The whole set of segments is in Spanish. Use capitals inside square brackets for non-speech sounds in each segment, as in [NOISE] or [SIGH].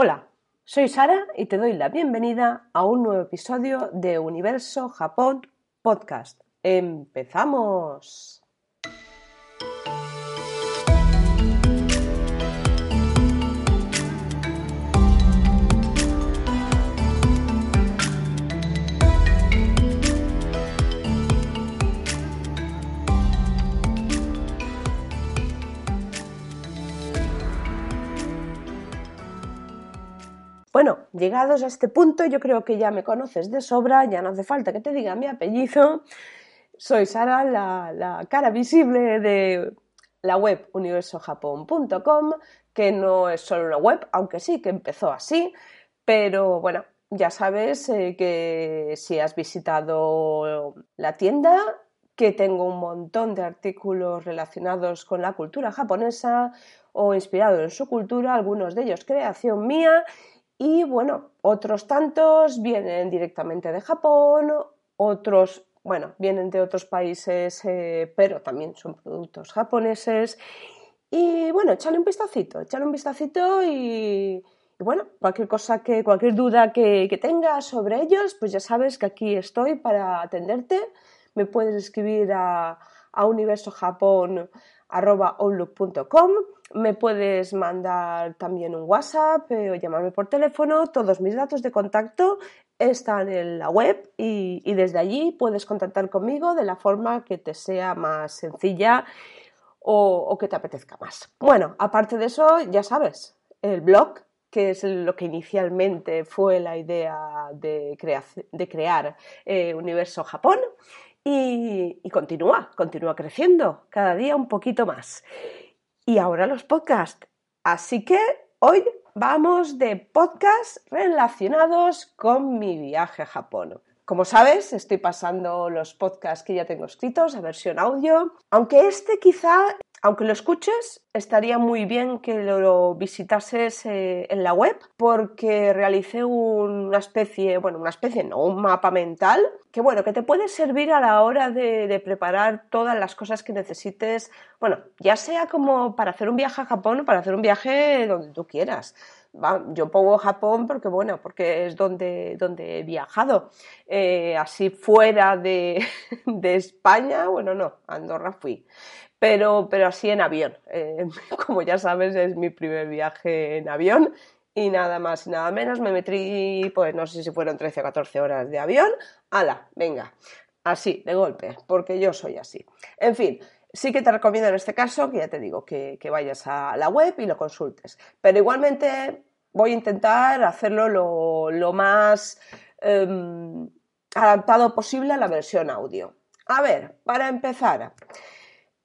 Hola, soy Sara y te doy la bienvenida a un nuevo episodio de Universo Japón Podcast. ¡Empezamos! Bueno, llegados a este punto, yo creo que ya me conoces de sobra, ya no hace falta que te diga mi apellido. Soy Sara, la, cara visible de la web universojapón.com, que no es solo una web, aunque sí que empezó así, pero bueno, ya sabes eh, que si has visitado la tienda, que tengo un montón de artículos relacionados con la cultura japonesa o inspirados en su cultura, algunos de ellos creación mía y bueno, otros tantos vienen directamente de Japón, otros, bueno, vienen de otros países, eh, pero también son productos japoneses. Y bueno, échale un vistacito, échale un vistacito y, bueno, cualquier cosa que, cualquier duda que, que tengas sobre ellos, pues ya sabes que aquí estoy para atenderte. Me puedes escribir a, a universojapón.com me puedes mandar también un WhatsApp eh, o llamarme por teléfono. Todos mis datos de contacto están en la web y, desde allí puedes contactar conmigo de la forma que te sea más sencilla o, que te apetezca más. Bueno, aparte de eso, ya sabes, el blog, que es lo que inicialmente fue la idea de, crear eh, Universo Japón. Y, y continúa, continúa creciendo cada día un poquito más y ahora los podcasts. Así que hoy vamos de podcasts relacionados con mi viaje a Japón. Como sabes, estoy pasando los podcasts que ya tengo escritos a versión audio, aunque este quizá aunque lo escuches, estaría muy bien que lo visitases eh, en la web porque realicé una especie, bueno, una especie, no, un mapa mental que, bueno, que te puede servir a la hora de, preparar todas las cosas que necesites, bueno, ya sea como para hacer un viaje a Japón o para hacer un viaje donde tú quieras. yo pongo Japón porque, bueno, porque es donde, donde he viajado. Eh, así fuera de, [LAUGHS] de España, bueno, no, Andorra fui pero, pero así en avión. Eh, [LAUGHS] como ya sabes, es mi primer viaje en avión y nada más y nada menos me metí, pues no sé si fueron 13 o 14 horas de avión. ¡Hala! Venga, así, de golpe, porque yo soy así. En fin, sí que te recomiendo en este caso que ya te digo que, vayas a la web y lo consultes. Pero igualmente voy a intentar hacerlo lo, más em, adaptado posible a la versión audio. A ver, para empezar,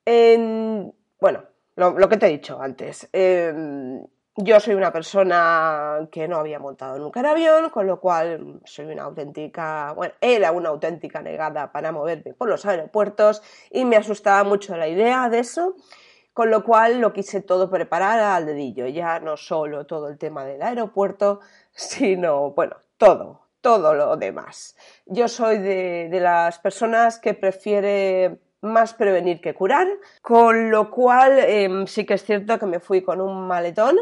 bueno, lo, que te he dicho antes. Em, yo soy una persona que no había montado nunca en avión, con lo cual soy una auténtica, bueno, era una auténtica negada para moverme por los aeropuertos y me asustaba mucho la idea de eso, con lo cual lo quise todo preparar al dedillo, ya no solo todo el tema del aeropuerto, [LAUGHS] sino, bueno, todo, todo lo demás. Yo soy de, de las personas que prefiere más prevenir que curar, con lo cual em, sí que es cierto que me fui con un maletón.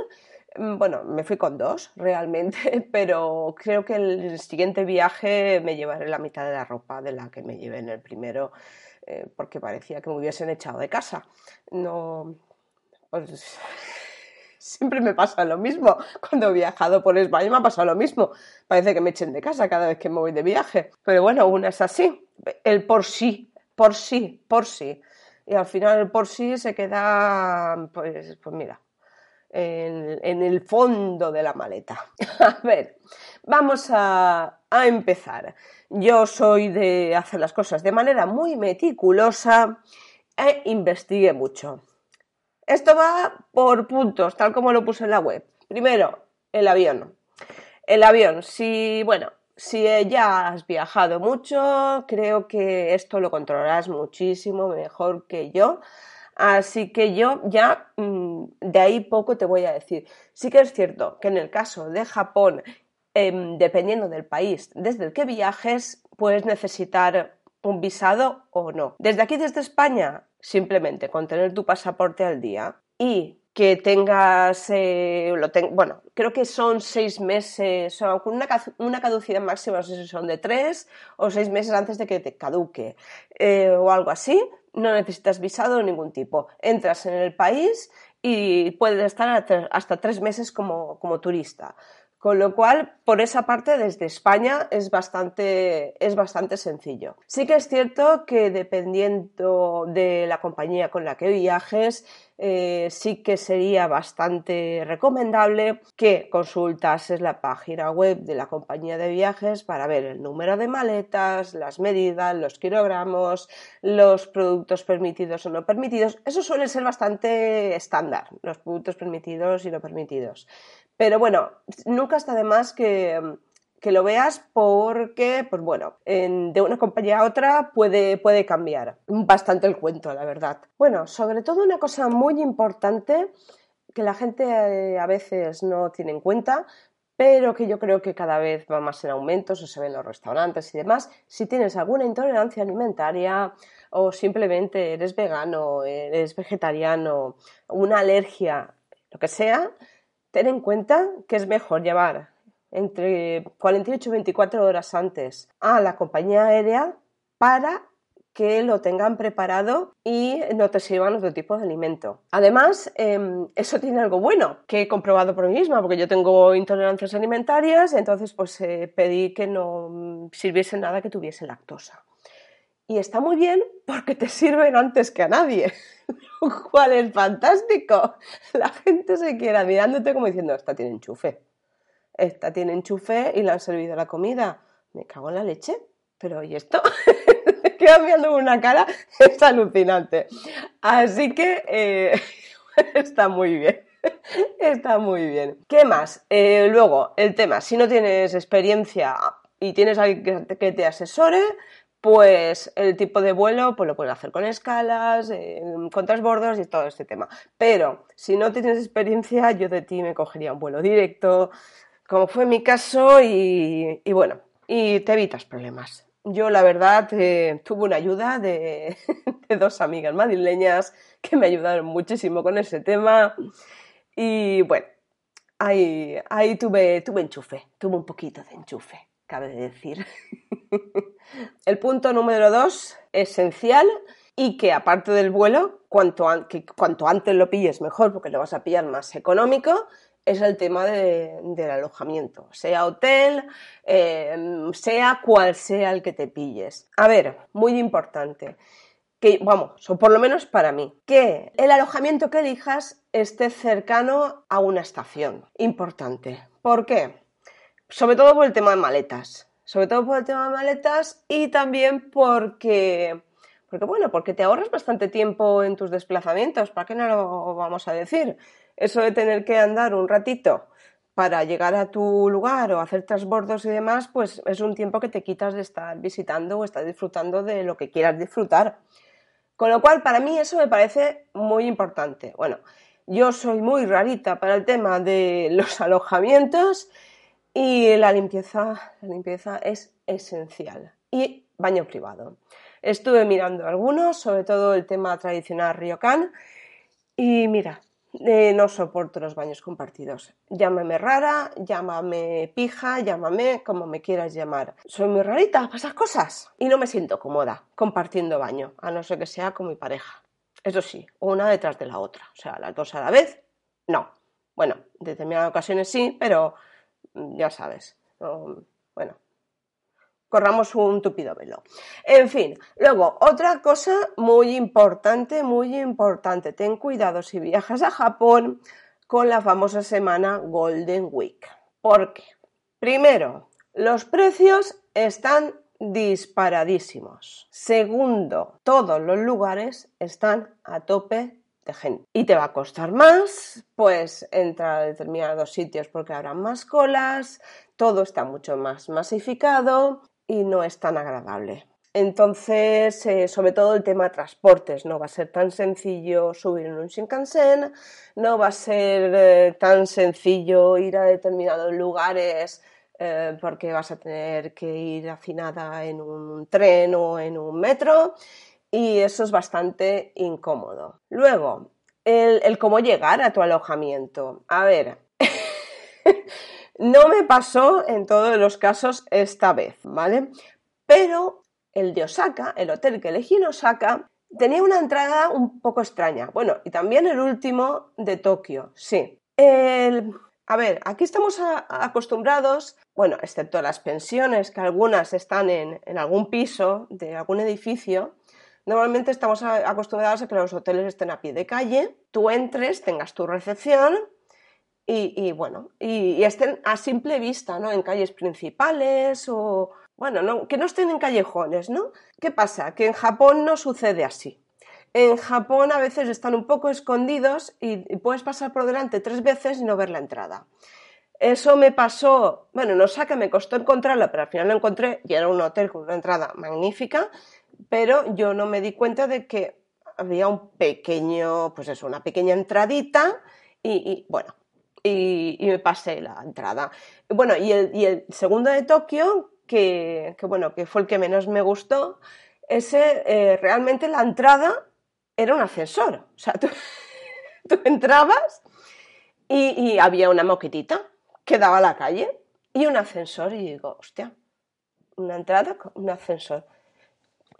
Mm, bueno, me fui con dos realmente, [LAUGHS] pero creo que el siguiente viaje me llevaré la mitad de la ropa de la que me llevé en el primero, eh, porque parecía que me hubiesen echado de casa. No, pues [LAUGHS] siempre me pasa lo mismo. Cuando he viajado por España me ha pasado lo mismo. Parece que me echen de casa cada vez que me voy de viaje. Pero bueno, una es así. El por sí por sí, por sí. Y al final el por sí se queda, pues, pues mira, en, el fondo de la maleta. [LAUGHS] a ver, vamos a, a empezar. Yo soy de hacer las cosas de manera muy meticulosa e investigué mucho. Esto va por puntos, tal como lo puse en la web. Primero, el avión. El avión, si, bueno, si ya has viajado mucho, creo que esto lo controlarás muchísimo mejor que yo. Así que yo ya mm, de ahí poco te voy a decir. Sí que es cierto que en el caso de Japón, em, dependiendo del país desde el que viajes, puedes necesitar un visado o no. Desde aquí, desde España, simplemente con tener tu pasaporte al día y que tengas, eh, lo bueno, creo que son seis meses, con una, una, caducidad máxima, no sé si son de tres o seis meses antes de que te caduque eh, o algo así, no necesitas visado de ningún tipo. Entras en el país y puedes estar hasta tres meses como, como turista. Con lo cual, por esa parte, desde España es bastante, es bastante sencillo. Sí que es cierto que dependiendo de la compañía con la que viajes, eh, sí que sería bastante recomendable que consultases la página web de la compañía de viajes para ver el número de maletas, las medidas, los kilogramos, los productos permitidos o no permitidos. Eso suele ser bastante estándar, los productos permitidos y no permitidos. Pero bueno, nunca está de más que, lo veas porque, pues bueno, de una compañía a otra puede, puede cambiar bastante el cuento, la verdad. Bueno, sobre todo una cosa muy importante que la gente eh, a veces no tiene en cuenta, pero que yo creo que cada vez va más en aumento, eso se ve en los restaurantes y demás. Si tienes alguna intolerancia alimentaria o simplemente eres vegano, eres vegetariano, una alergia, lo que sea, ten en cuenta que es mejor llevar entre 48 y 24 horas antes a la compañía aérea para que lo tengan preparado y no te sirvan otro tipo de alimento. Además, em, eso tiene algo bueno que he comprobado por mí misma, porque yo tengo intolerancias alimentarias, entonces pues eh, pedí que no sirviese nada que tuviese lactosa. Y está muy bien porque te sirven antes que a nadie. [LAUGHS] cual es fantástico. La gente se queda mirándote como diciendo, esta tiene enchufe. Esta tiene enchufe y le han servido la comida. Me cago en la leche. Pero ¿y esto? [LAUGHS] Queda mirando una cara, [LAUGHS] es alucinante. Así que eh, está muy bien. Está muy bien. ¿Qué más? Eh, luego, el tema, si no tienes experiencia y tienes alguien que te asesore, pues el tipo de vuelo pues lo puedes hacer con escalas, con transbordos y todo este tema. Pero si no tienes experiencia, yo de ti me cogería un vuelo directo, como fue mi caso, y, bueno, y te evitas problemas. Yo, la verdad, eh, tuve una ayuda [LAUGHS] de, dos amigas madrileñas que me ayudaron muchísimo con ese tema. Y bueno, ahí, ahí tuve, tuve enchufe, tuve un poquito de enchufe cabe decir. [LAUGHS] el punto número dos, esencial, y que aparte del vuelo, cuanto, cuanto antes lo pilles mejor, porque lo vas a pillar más económico, es el tema del alojamiento, sea hotel, em, sea cual sea el que te pilles. A ver, muy importante, que vamos, o por lo menos para mí, que el alojamiento que elijas esté cercano a una estación. Importante. ¿Por qué? Sobre todo por el tema de maletas. Sobre todo por el tema de maletas y también porque, porque, bueno, porque te ahorras bastante tiempo en tus desplazamientos. ¿Para qué no lo vamos a decir? Eso de tener que andar un ratito para llegar a tu lugar o hacer transbordos y demás, pues es un tiempo que te quitas de estar visitando o estar disfrutando de lo que quieras disfrutar. Con lo cual, para mí eso me parece muy importante. Bueno, yo soy muy rarita para el tema de los [LAUGHS] alojamientos y la limpieza, la limpieza es esencial. Y baño privado. Estuve mirando algunos, sobre todo el tema tradicional Ryokan, y mira, eh, no soporto los baños compartidos. Llámame rara, llámame pija, llámame como me quieras llamar. Soy muy rarita para esas cosas y no me siento cómoda compartiendo baño, a no ser que sea con mi pareja. Eso sí, una detrás de la otra. O sea, las dos a la vez, no. Bueno, en determinadas ocasiones sí, pero ya sabes. bueno, corramos un tupido velo. En fin, luego, otra cosa muy importante, muy importante, ten cuidado si viajas a Japón con la famosa semana Golden Week. Porque, primero, los precios están disparadísimos. Segundo, todos los lugares están a tope Y te va a costar más, pues entrar a determinados sitios porque habrán más colas, todo está mucho más masificado y no es tan agradable. Entonces, eh, sobre todo el tema de transportes, no va a ser tan sencillo subir en un Shinkansen, no va a ser eh, tan sencillo ir a determinados lugares eh, porque vas a tener que ir afinada en un tren o en un metro y eso es bastante incómodo. Luego, el, cómo llegar a tu alojamiento. A ver, [LAUGHS] no me pasó en todos los casos esta vez, ¿vale? Pero el de Osaka, el hotel que elegí en Osaka, tenía una entrada un poco extraña. Bueno, y también el último de Tokio, sí. a ver, aquí estamos acostumbrados, bueno, excepto las pensiones, que algunas están en, en algún piso de algún edificio, Normalmente estamos acostumbrados a que los hoteles estén a pie de calle, tú entres, tengas tu recepción y, bueno, y, estén a simple vista, ¿no? En calles principales o, bueno, que no estén en callejones, ¿no? ¿Qué pasa? Que en Japón no sucede así. En Japón a veces están un poco escondidos y, puedes pasar por delante tres veces y no ver la entrada. Eso me pasó, bueno, no sé que me costó encontrarla, pero al final lo encontré y era un hotel con una entrada magnífica pero yo no me di cuenta de que había un pequeño, pues eso, una pequeña entradita y, bueno, y, me pasé la entrada. Bueno, y el, segundo de Tokio, que, bueno, que fue el que menos me gustó, ese eh, realmente la entrada era un ascensor. O sea, [LAUGHS] tú, entrabas y, y, había una moquetita que daba a la calle y un ascensor y digo, hostia, una entrada un ascensor.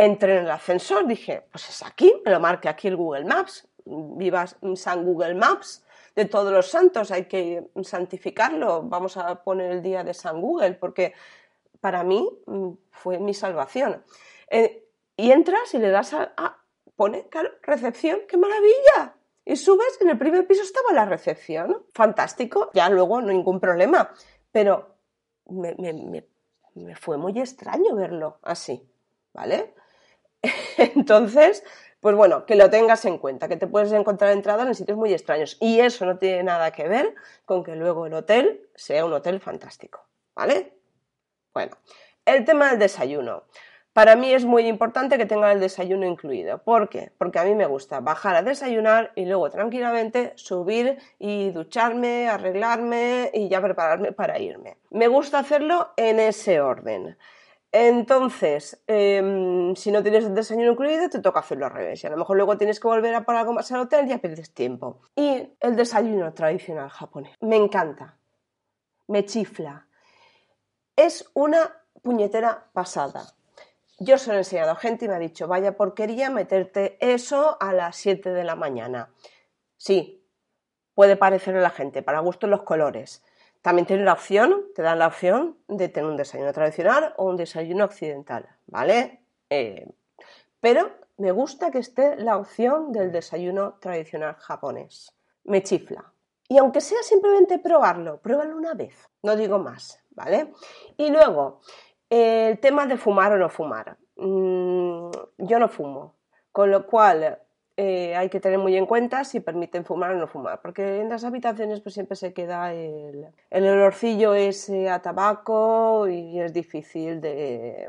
Entré en el ascensor, dije, pues es aquí, me lo marque aquí el Google Maps, viva San Google Maps de todos los santos, hay que santificarlo, vamos a poner el día de San Google, porque para mí mm, fue mi salvación. Eh, y entras y le das a, pone recepción, qué maravilla. Y subes, en el primer piso estaba la recepción, fantástico, ya luego ningún problema, pero me, me fue muy extraño verlo así, ¿vale? [LAUGHS] Entonces, pues bueno, que lo tengas en cuenta, que te puedes encontrar entradas en sitios muy extraños. Y eso no tiene nada que ver con que luego el hotel sea un hotel fantástico, ¿vale? Bueno, el tema del desayuno. Para mí es muy importante que tenga el desayuno incluido. ¿Por qué? Porque a mí me gusta bajar a desayunar y luego tranquilamente subir y ducharme, arreglarme y ya prepararme para irme. Me gusta hacerlo en ese orden. Entonces, em, si no tienes el desayuno incluido, te toca hacerlo al revés. Y a lo mejor luego tienes que volver a algo más al hotel y ya pierdes tiempo. Y el desayuno tradicional japonés. Me encanta. Me chifla. Es una puñetera pasada. Yo se lo he enseñado a gente y me ha dicho, vaya porquería meterte eso a las 7 de la mañana. Sí, puede parecer a la gente, para gusto los colores. También tiene la opción, te dan la opción de tener un desayuno tradicional o un desayuno occidental, ¿vale? Eh, pero me gusta que esté la opción del desayuno tradicional japonés. Me chifla. Y aunque sea simplemente probarlo, pruébalo una vez, no digo más, ¿vale? Y luego, el tema de fumar o no fumar. Mm, yo no fumo, con lo cual eh, hay que tener muy en cuenta si permiten fumar o no fumar, porque en las habitaciones pues siempre se queda el, el olorcillo ese a tabaco y es difícil de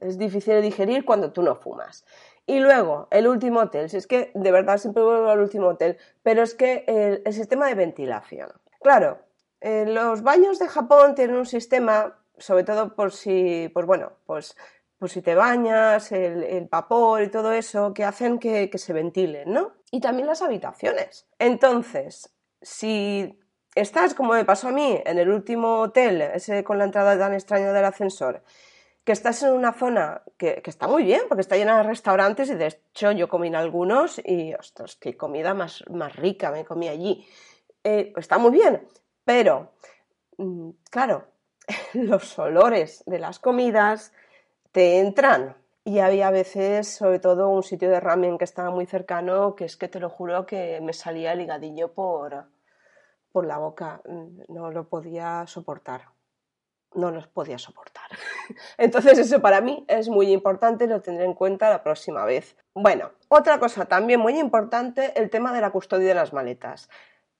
es difícil de digerir cuando tú no fumas. Y luego, el último hotel, si es que de verdad siempre vuelvo al último hotel, pero es que el, el sistema de ventilación. Claro, eh, los baños de Japón tienen un sistema, sobre todo por si, pues bueno, pues pues si te bañas, el, vapor y todo eso, que hacen que, se ventilen, ¿no? Y también las habitaciones. Entonces, si estás, como me pasó a mí, en el último hotel, ese con la entrada tan extraña del ascensor, que estás en una zona que, está muy bien, porque está llena de restaurantes y de hecho yo comí en algunos y, ostras, qué comida más, más rica me comí allí. Eh, está muy bien, pero, mm, claro, [LAUGHS] los olores de las comidas, te entran. Y había veces, sobre todo, un sitio de ramen que estaba muy cercano, que es que te lo juro que me salía el higadillo por, por la boca. No lo podía soportar. No los podía soportar. [LAUGHS] Entonces eso para mí es muy importante, lo tendré en cuenta la próxima vez. Bueno, otra cosa también muy importante, el tema de la custodia de las maletas.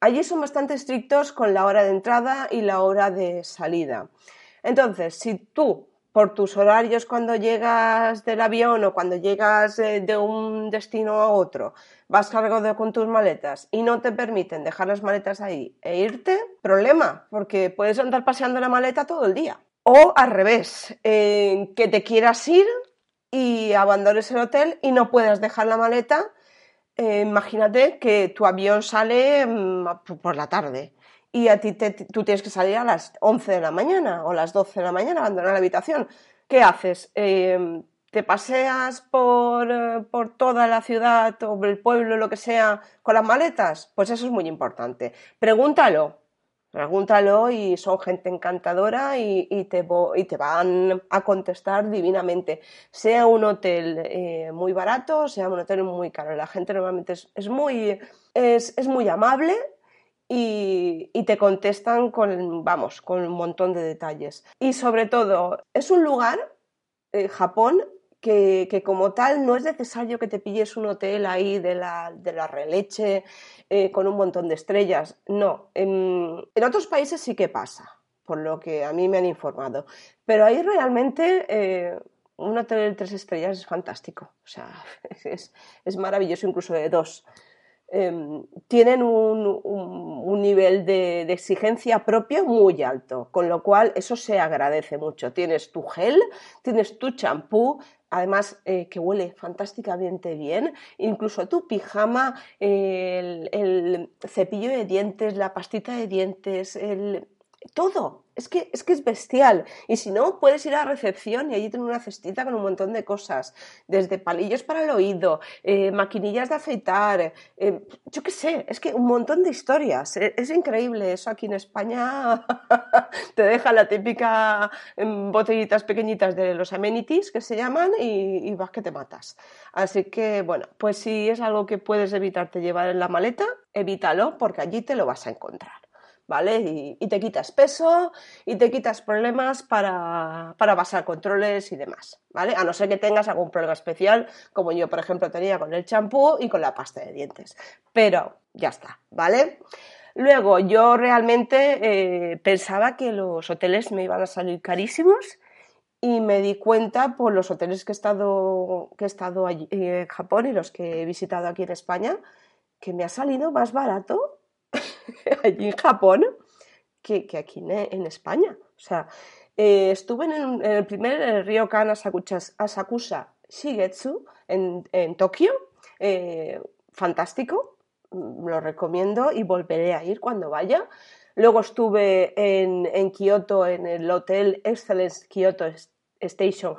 Allí son bastante estrictos con la hora de entrada y la hora de salida. Entonces, si tú por tus horarios cuando llegas del avión o cuando llegas eh, de un destino a otro, vas cargado con tus maletas y no te permiten dejar las maletas ahí e irte, problema, porque puedes andar paseando la maleta todo el día. O al revés, que te quieras ir y abandones el hotel y no puedas dejar la maleta eh, imagínate que tu avión sale mm, por la tarde y a ti tú tienes que salir a las 11 de la mañana o las 12 de la mañana, abandonar la habitación. ¿Qué haces? Em, ¿Te paseas por, eh, por, toda la ciudad o el pueblo, lo que sea, con las maletas? Pues eso es muy importante. Pregúntalo, Pregúntalo y son gente encantadora y, te, y te, van a contestar divinamente. Sea un hotel eh, muy barato, sea un hotel muy caro. La gente normalmente es, muy, es, muy amable y, te contestan con, vamos, con un montón de detalles. Y sobre todo, es un lugar, eh, Japón, que, como tal no es necesario que te pilles un hotel ahí de la, de la releche eh, con un montón de estrellas. No, en, otros países sí que pasa, por lo que a mí me han informado. Pero ahí realmente eh, un hotel de tres estrellas es fantástico. O sea, [LAUGHS] es, es maravilloso incluso de dos. Em, tienen un, nivel de, exigencia propio muy alto, con lo cual eso se agradece mucho. Tienes tu gel, tienes tu champú, además eh, que huele fantásticamente bien, incluso tu pijama, el cepillo de dientes, la pastita de dientes, el, todo. Es que, es que es bestial. Y si no, puedes ir a la recepción y allí tener una cestita con un montón de cosas. Desde palillos para el oído, eh, maquinillas de afeitar, eh, yo qué sé, es que un montón de historias. E, es, increíble eso aquí en España. [LAUGHS] te deja la típica em, botellitas pequeñitas de los amenities que se llaman y vas que te matas. Así que, bueno, pues si es algo que puedes evitarte llevar en la maleta, evítalo porque allí te lo vas a encontrar. ¿Vale? Y, te quitas peso y te quitas problemas para, para pasar controles y demás, ¿vale? A no ser que tengas algún problema especial, como yo, por ejemplo, tenía con el champú y con la pasta de dientes. Pero ya está, ¿vale? Luego, yo realmente eh, pensaba que los hoteles me iban a salir carísimos y me di cuenta por los hoteles que he estado, que he estado allí en Japón y los que he visitado aquí en España, que me ha salido más barato [LAUGHS] allí en Japón que, aquí en, España. O sea, eh, estuve en el, primer el Ryokan Asakusa Shigetsu en, en Tokio. Eh, fantástico, lo recomiendo y volveré a ir cuando vaya. Luego estuve en, en Kioto, en el Hotel Excellence Kyoto Station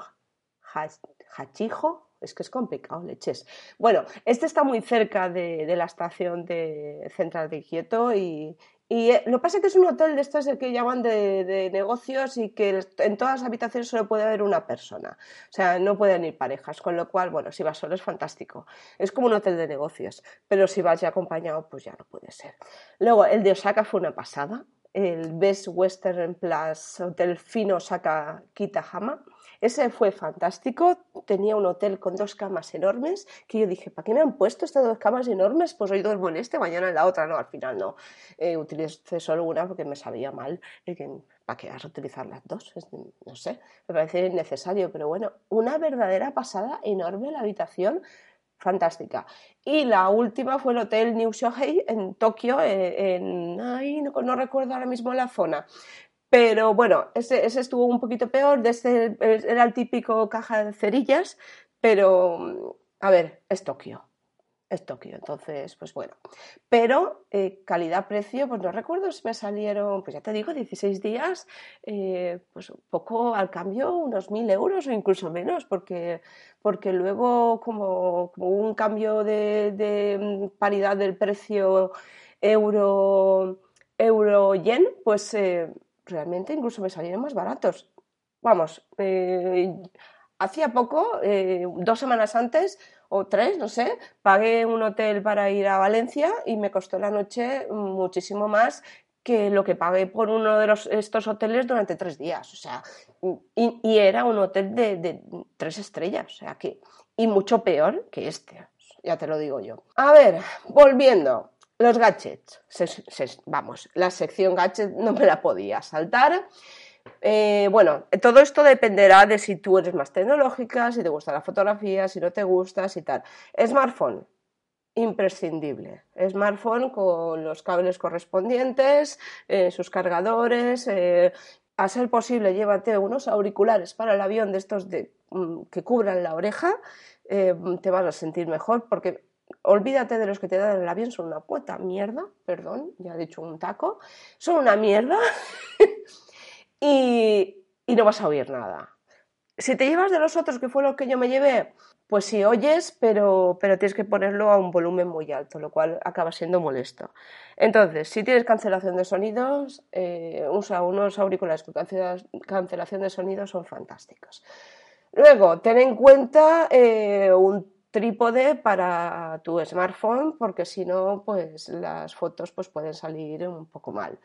Hachijo, es que es complicado, leches. Bueno, este está muy cerca de, la estación de central de Kioto y, eh, lo que pasa es que es un hotel de estos que llaman de, negocios y que en todas las habitaciones solo puede haber una persona. O sea, no pueden ir parejas, con lo cual, bueno, si vas solo es fantástico. Es como un hotel de negocios, pero si vas ya acompañado, pues ya no puede ser. Luego, el de Osaka fue una pasada. El Best Western Plus Hotel Fino Osaka Kitahama ese fue fantástico, tenía un hotel con dos camas enormes, que yo dije, ¿para qué me han puesto estas dos camas enormes? Pues hoy duermo en este, mañana en la otra, no, al final no. Eh, utilicé solo una porque me sabía mal. ¿Para qué vas a utilizar las dos? no sé, me parece necesario, pero bueno, una verdadera pasada enorme la habitación fantástica. Y la última fue el Hotel New Shohei en Tokio, eh, en, ay, no, recuerdo ahora mismo la zona, pero bueno, ese, estuvo un poquito peor, de este, era el típico caja de cerillas, pero a ver, es Tokio. Es Tokio, entonces, pues bueno. Pero eh, calidad-precio, pues no recuerdo si me salieron, pues ya te digo, 16 días, eh, pues un poco al cambio, unos 1.000 euros o incluso menos, porque, porque luego como, un cambio de, mm, paridad del precio euro-yen, euro pues eh, realmente incluso me salieron más baratos. Vamos, eh, hacía poco, eh, dos semanas antes o tres, no sé, pagué un hotel para ir a Valencia y me costó la noche muchísimo más que lo que pagué por uno de los, estos hoteles durante tres días. O sea, y, era un hotel de, tres estrellas, o sea que, y mucho peor que este, ya te lo digo yo. A ver, volviendo. Los gadgets, vamos, la sección gadgets no me la podía saltar. Eh, bueno, todo esto dependerá de si tú eres más tecnológica, si te gusta la fotografía, si no te gusta, si tal. Smartphone, imprescindible. Smartphone con los cables correspondientes, eh, sus cargadores. Eh, a ser posible, llévate unos auriculares para el avión de estos de, mm, que cubran la oreja. te vas a sentir mejor porque olvídate de los que te dan el avión, son una puta mierda, perdón, ya he dicho un taco, son una mierda [LAUGHS] y, y no vas a oír nada. Si te llevas de los otros, que fue lo que yo me llevé, pues sí oyes, pero, pero tienes que ponerlo a un volumen muy alto, lo cual acaba siendo molesto. Entonces, si tienes cancelación de sonidos, eh, usa unos auriculares con cancelación de sonidos, son fantásticos. Luego, ten en cuenta eh, un trípode para tu smartphone, porque si no, pues las fotos pues, pueden salir un poco mal.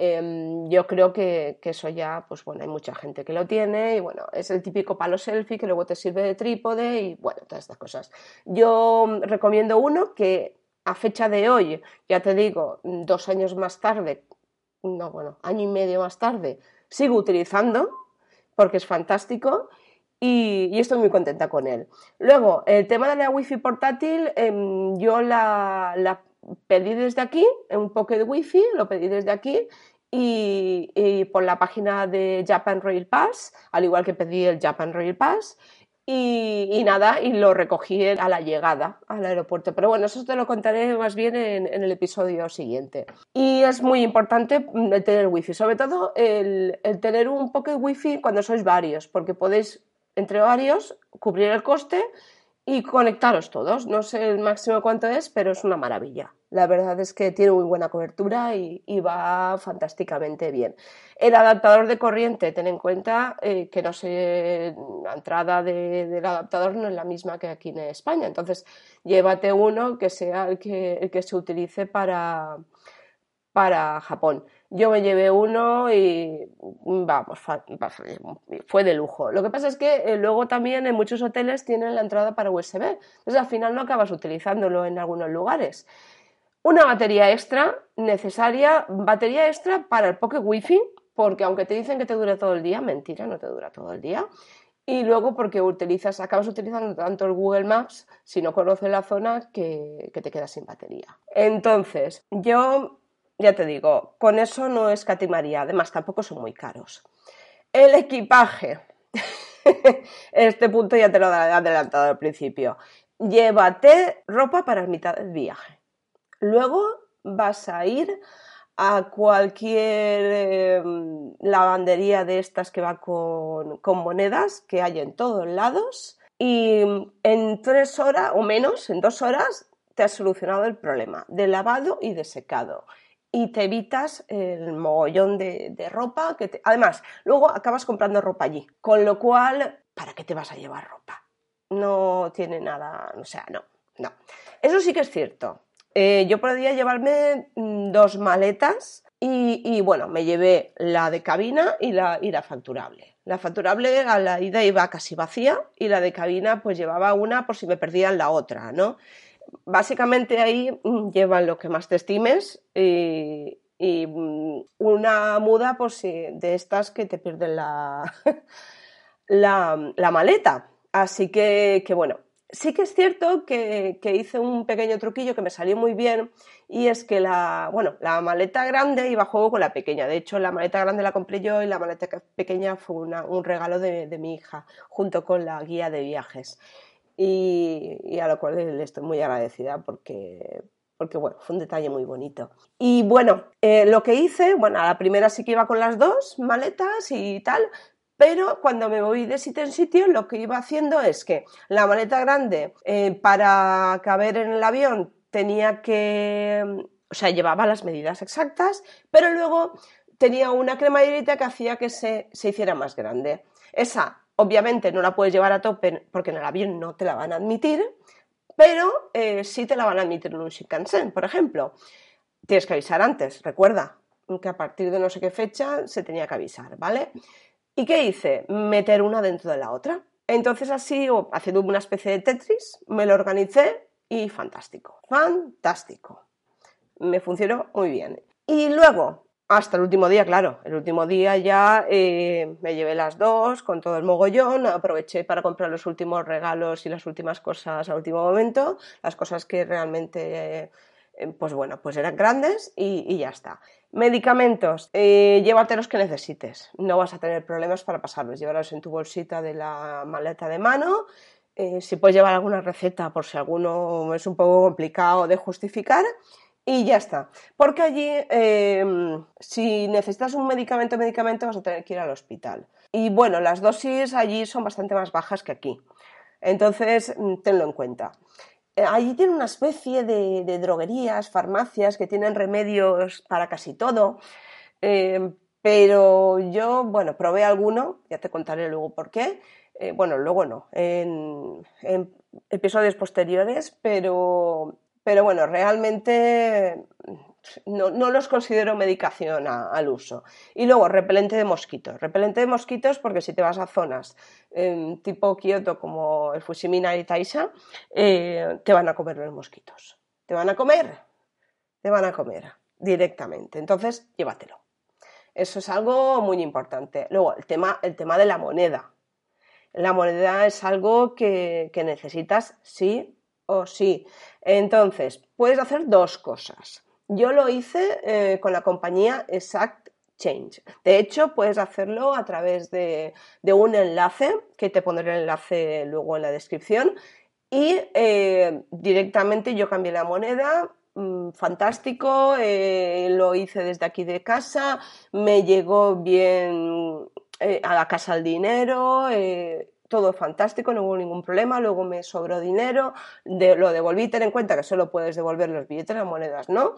Em, yo creo que, eso ya, pues bueno, hay mucha gente que lo tiene y bueno, es el típico palo selfie que luego te sirve de trípode y bueno, todas estas cosas. Yo recomiendo uno que a fecha de hoy, ya te digo, dos años más tarde, no, bueno, año y medio más tarde, sigo utilizando porque es fantástico y, estoy muy contenta con él. Luego, el tema de la wifi portátil, em, yo la, pedí desde aquí, un Pocket Wi-Fi, lo pedí desde aquí y, por la página de Japan Rail Pass, al igual que pedí el Japan Rail Pass. Y, nada, y lo recogí a la llegada al aeropuerto. Pero bueno, eso te lo contaré más bien en, el episodio siguiente. Y es muy importante el tener wifi, sobre todo el, el tener un pocket wifi cuando sois varios, porque podéis entre varios cubrir el coste y conectaros todos. No sé el máximo cuánto es, pero es una maravilla. La verdad es que tiene muy buena cobertura y, va fantásticamente bien. El adaptador de corriente, ten en cuenta eh, que no sé, la entrada del adaptador no es la misma que aquí en España. Entonces, llévate uno que sea el que, el que se utilice para, para Japón. Yo me llevé uno y vamos, fue de lujo. Lo que pasa es que eh, luego también en muchos hoteles tienen la entrada para USB. Entonces al final no acabas utilizándolo en algunos lugares. Una batería extra necesaria, batería extra para el Pocket Wi-Fi, porque aunque te dicen que te dura todo el día, mentira, no te dura todo el día. Y luego porque utilizas, acabas utilizando tanto el Google Maps, si no conoces la zona, que, que te quedas sin batería. Entonces, yo ya te digo, con eso no escatimaría, además tampoco son muy caros. El equipaje. [LAUGHS] este punto ya te lo he adelantado al principio. Llévate ropa para mitad del viaje. Luego vas a ir a cualquier em, lavandería de estas que va con, con monedas que hay en todos lados y en tres horas o menos, en dos horas, te has solucionado el problema de lavado y de secado y te evitas el mogollón de, ropa que además luego acabas comprando ropa allí con lo cual ¿para qué te vas a llevar ropa? no tiene nada o sea no no eso sí que es cierto eh, yo podía llevarme mm, dos maletas y, bueno, me llevé la de cabina y la, y la facturable. La facturable a la ida iba casi vacía y la de cabina pues llevaba una por si me perdían la otra, ¿no? Básicamente ahí mm, llevan lo que más te estimes y, mm, una muda por si de estas que te pierden la, [LAUGHS] la, maleta. Así que, bueno, sí que es cierto que, hice un pequeño truquillo que me salió muy bien y es que la, bueno, la maleta grande iba a juego con la pequeña. De hecho, la maleta grande la compré yo y la maleta pequeña fue un regalo de mi hija junto con la guía de viajes y, a lo cual le estoy muy agradecida porque, porque bueno, fue un detalle muy bonito. Y bueno, eh, lo que hice, bueno, a la primera sí que iba con las dos maletas y tal, pero cuando me voy de sitio en sitio, lo que iba haciendo es que la maleta grande, eh, para caber en el avión, tenía que, o sea, llevaba las medidas exactas, pero luego tenía una cremallerita que hacía que se, se hiciera más grande. Esa Obviamente no la puedes llevar a tope porque en el avión no te la van a admitir, pero eh, sí te la van a admitir en un Shinkansen, por ejemplo. Tienes que avisar antes, recuerda que a partir de no sé qué fecha se tenía que avisar, ¿vale? ¿Y qué hice? Meter una dentro de la otra. Entonces así, haciendo una especie de Tetris, me lo organicé y fantástico, fantástico. Me funcionó muy bien. Y luego, hasta el último día, claro. El último día ya eh, me llevé las dos con todo el mogollón, aproveché para comprar los últimos regalos y las últimas cosas al último momento, las cosas que realmente, eh, pues bueno, pues eran grandes y, ya está. Medicamentos, eh, llévate los que necesites, no vas a tener problemas para pasarlos, llévalos en tu bolsita de la maleta de mano eh, si puedes llevar alguna receta por si alguno es un poco complicado de justificar y ya está. Porque allí, em, si necesitas un medicamento, medicamento, vas a tener que ir al hospital. Y bueno, las dosis allí son bastante más bajas que aquí. Entonces, mm, tenlo en cuenta. Eh, allí tiene una especie de, droguerías, farmacias que tienen remedios para casi todo. Em, pero yo, bueno, probé alguno, ya te contaré luego por qué, eh, bueno, luego no, en, episodios posteriores, pero, pero bueno, realmente no, los considero medicación al uso. Y luego, repelente de mosquitos. Repelente de mosquitos porque si te vas a zonas em, tipo Kioto como el Fushimina y Taisha, eh, te van a comer los mosquitos. ¿Te van a comer? Te van a comer directamente. Entonces, llévatelo. Eso es algo muy importante. Luego, el tema, el tema de la moneda la moneda es algo que, necesitas sí o sí. Entonces, puedes hacer dos cosas. Yo lo hice eh, con la compañía Exact Change. De hecho, puedes hacerlo a través de, un enlace, que te pondré el enlace luego en la descripción, y eh, directamente yo cambié la moneda, mm, fantástico, eh, lo hice desde aquí de casa, me llegó bien a la casa el dinero, todo fantástico, no hubo ningún problema, luego me sobró dinero, lo devolví, ten en cuenta que solo puedes devolver los billetes, las monedas no,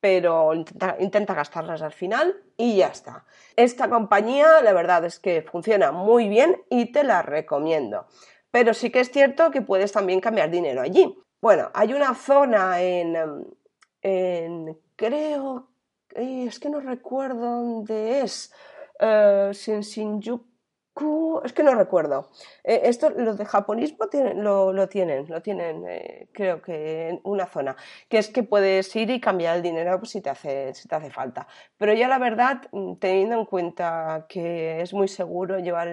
pero intenta, gastarlas al final y ya está. Esta compañía, la verdad es que funciona muy bien y te la recomiendo. Pero sí que es cierto que puedes también cambiar dinero allí. Bueno, hay una zona en, en creo, es que no recuerdo dónde es, uh, es que no recuerdo. Eh, esto, los de japonismo tienen, lo, tienen, lo tienen, eh, creo que en una zona, que es que puedes ir y cambiar el dinero pues, si, te hace, si te hace falta. Pero ya la verdad, mm, teniendo en cuenta que es muy seguro llevar.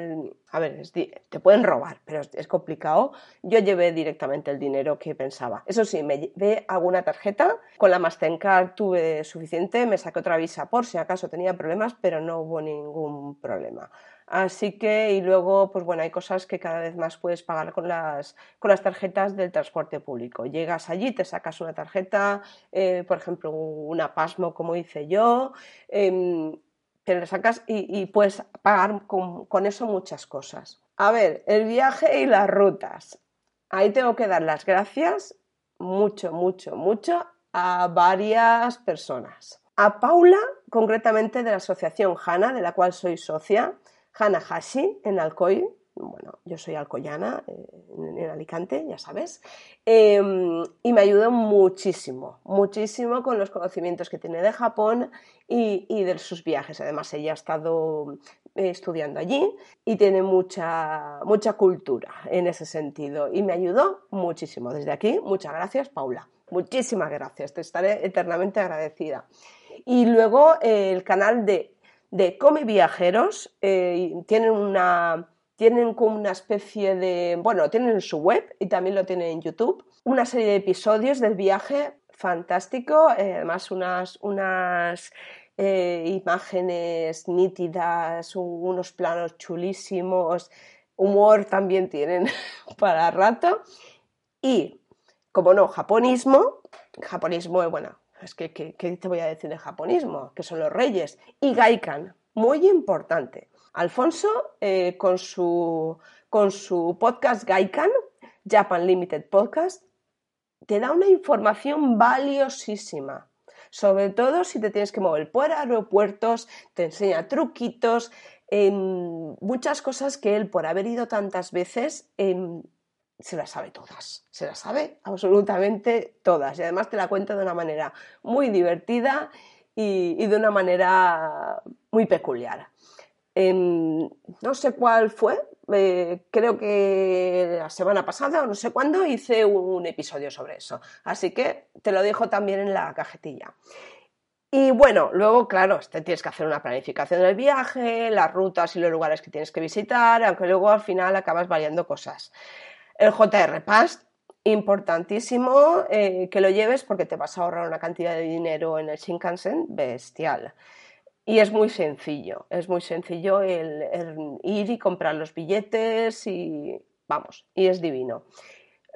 A ver, te pueden robar, pero es, complicado. Yo llevé directamente el dinero que pensaba. Eso sí, me llevé alguna tarjeta. Con la Mastercard tuve suficiente, me saqué otra visa por si acaso tenía problemas, pero no hubo ningún problema. Así que, y luego, pues bueno, hay cosas que cada vez más puedes pagar con las, con las tarjetas del transporte público. Llegas allí, te sacas una tarjeta, eh, por ejemplo, una Pasmo, como hice yo, em, te la sacas y, puedes pagar con, con eso muchas cosas. A ver, el viaje y las rutas. Ahí tengo que dar las gracias mucho, mucho, mucho a varias personas. A Paula, concretamente de la asociación HANA, de la cual soy socia, Hanahashi en Alcoy, bueno, yo soy alcoyana eh, en, Alicante, ya sabes, em, y me ayudó muchísimo, muchísimo con los conocimientos que tiene de Japón y, de sus viajes. Además, ella ha estado eh, estudiando allí y tiene mucha, mucha cultura en ese sentido y me ayudó muchísimo. Desde aquí, muchas gracias, Paula. Muchísimas gracias, te estaré eternamente agradecida. Y luego eh, el canal de de Come Viajeros. Eh, tienen una tienen como una especie de, bueno, tienen en su web y también lo tienen en YouTube, una serie de episodios del viaje fantástico, eh, además unas, unas eh, imágenes nítidas, unos planos chulísimos, humor también tienen [LAUGHS] para rato y, como no, japonismo, japonismo, bueno, es que, ¿qué, te voy a decir de japonismo? Que son los reyes. Y Gaikan, muy importante. Alfonso, eh, con, su, con su podcast Gaikan, Japan Limited Podcast, te da una información valiosísima. Sobre todo si te tienes que mover por aeropuertos, te enseña truquitos, em, muchas cosas que él, por haber ido tantas veces, em, se las sabe todas, se las sabe absolutamente todas y además te la cuenta de una manera muy divertida y, de una manera muy peculiar. no sé cuál fue, eh, creo que la semana pasada o no sé cuándo hice un episodio sobre eso, así que te lo dejo también en la cajetilla. Y bueno, luego, claro, te tienes que hacer una planificación del viaje, las rutas y los lugares que tienes que visitar, aunque luego al final acabas variando cosas. El JR Pass, importantísimo eh, que lo lleves porque te vas a ahorrar una cantidad de dinero en el Shinkansen bestial. Y es muy sencillo, es muy sencillo el, ir y comprar los billetes y, vamos, y es divino.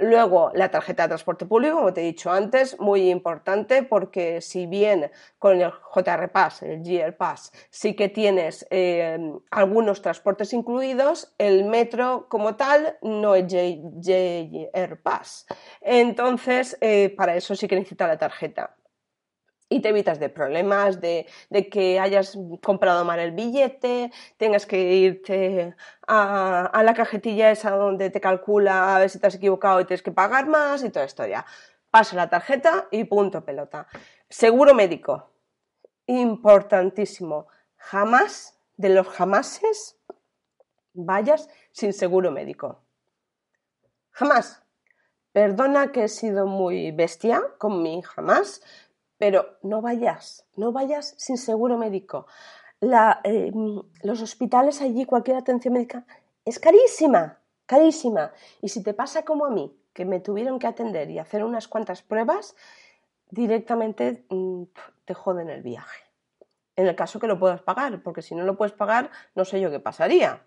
Luego, la tarjeta de transporte público, como te he dicho antes, muy importante porque si bien con el JR Pass, el GR Pass, sí que tienes eh, algunos transportes incluidos, el metro como tal no es JR Pass. Entonces, eh, para eso sí que necesita la tarjeta y te evitas de problemas, de, que hayas comprado mal el billete, tengas que irte a, la cajetilla esa donde te calcula a ver si te has equivocado y tienes que pagar más y toda historia. Pasa la tarjeta y punto pelota. Seguro médico. Importantísimo. Jamás, de los jamases, vayas sin seguro médico. Jamás. Perdona que he sido muy bestia con mi jamás, pero no vayas, no vayas sin seguro médico. Eh, los hospitales allí, cualquier atención médica, es carísima, carísima. Y si te pasa como a mí, que me tuvieron que atender y hacer unas cuantas pruebas, directamente mm, te joden el viaje. En el caso que lo puedas pagar, porque si no lo puedes pagar, no sé yo qué pasaría.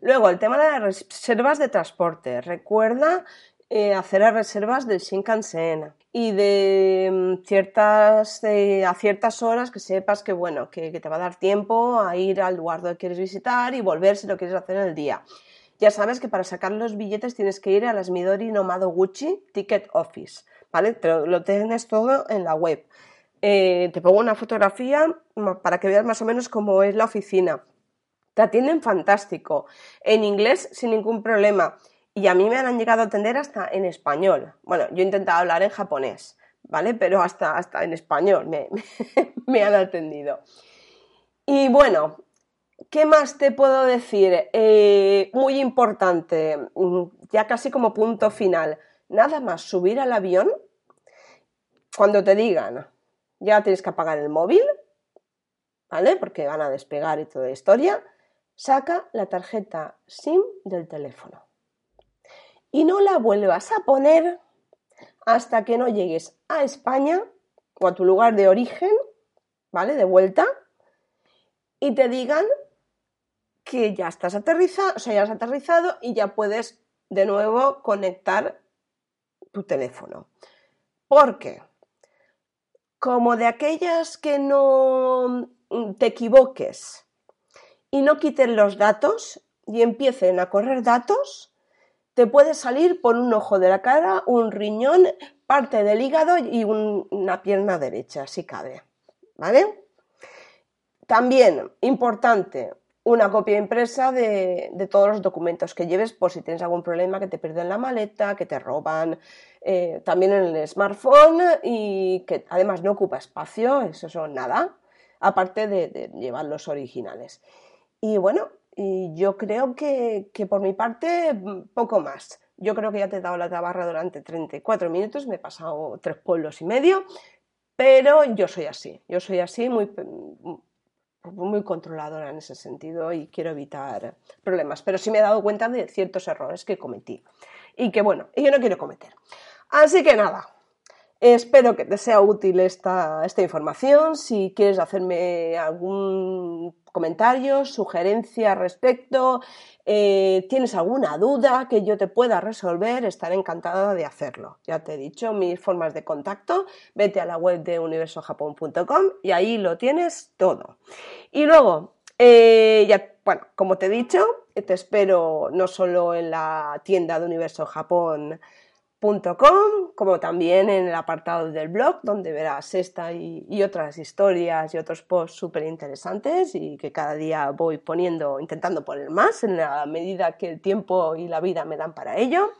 Luego, el tema de las reservas de transporte. Recuerda eh, hacer las reservas del Shinkansen y de mm, ciertas, a ciertas horas que sepas que, bueno, que, te va a dar tiempo a ir al lugar donde quieres visitar y volver si lo quieres hacer en el día. Ya sabes que para sacar los billetes tienes que ir a las Midori Nomado Gucci Ticket Office, ¿vale? lo, tienes todo en la web. Eh, te pongo una fotografía para que veas más o menos cómo es la oficina. Te atienden fantástico, en inglés sin ningún problema. Y a mí me han llegado a atender hasta en español. Bueno, yo he intentado hablar en japonés, ¿vale? Pero hasta, hasta en español [LAUGHS] me, han atendido. Y bueno, ¿qué más te puedo decir? Eh, muy importante, mm, ya casi como punto final. Nada más subir al avión, cuando te digan, ya tienes que apagar el móvil, ¿vale? Porque van a despegar y toda la historia. Saca la tarjeta SIM del teléfono y no la vuelvas a poner hasta que no llegues a España o a tu lugar de origen, ¿vale? De vuelta, y te digan que ya estás aterrizado, o sea, ya has aterrizado y ya puedes de nuevo conectar tu teléfono. ¿Por qué? Como de aquellas que no te equivoques y no quiten los datos y empiecen a correr datos, te puede salir por un ojo de la cara, un riñón, parte del hígado y una pierna derecha, si cabe. ¿Vale? También, importante, una copia impresa de, todos los documentos que lleves por si tienes algún problema, que te pierden la maleta, que te roban, eh, también en el smartphone y que además no ocupa espacio, eso son nada, aparte de, de llevar los originales. Y bueno, y yo creo que, por mi parte, mm, poco más. Yo creo que ya te he dado la tabarra durante 34 minutos, me he pasado tres pueblos y medio, pero yo soy así, yo soy así, muy, mm, muy controladora en ese sentido y quiero evitar problemas. Pero sí me he dado cuenta de ciertos errores que cometí y que, bueno, yo no quiero cometer. Así que nada, Espero que te sea útil esta, información. Si quieres hacerme algún comentario, sugerencia al respecto, eh, tienes alguna duda que yo te pueda resolver, estaré encantada de hacerlo. Ya te he dicho mis formas de contacto. Vete a la web de universojapón.com y ahí lo tienes todo. Y luego, eh, bueno, como te he dicho, te espero no solo en la tienda de Universo Japón como también en el apartado del blog, donde verás esta y, otras historias y otros posts súper interesantes y que cada día voy poniendo, intentando poner más en la medida que el tiempo y la vida me dan para ello.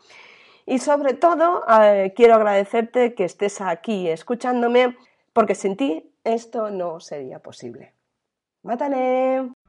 Y sobre todo, eh, quiero agradecerte que estés aquí escuchándome, porque sin ti esto no sería posible. ¡Mátane!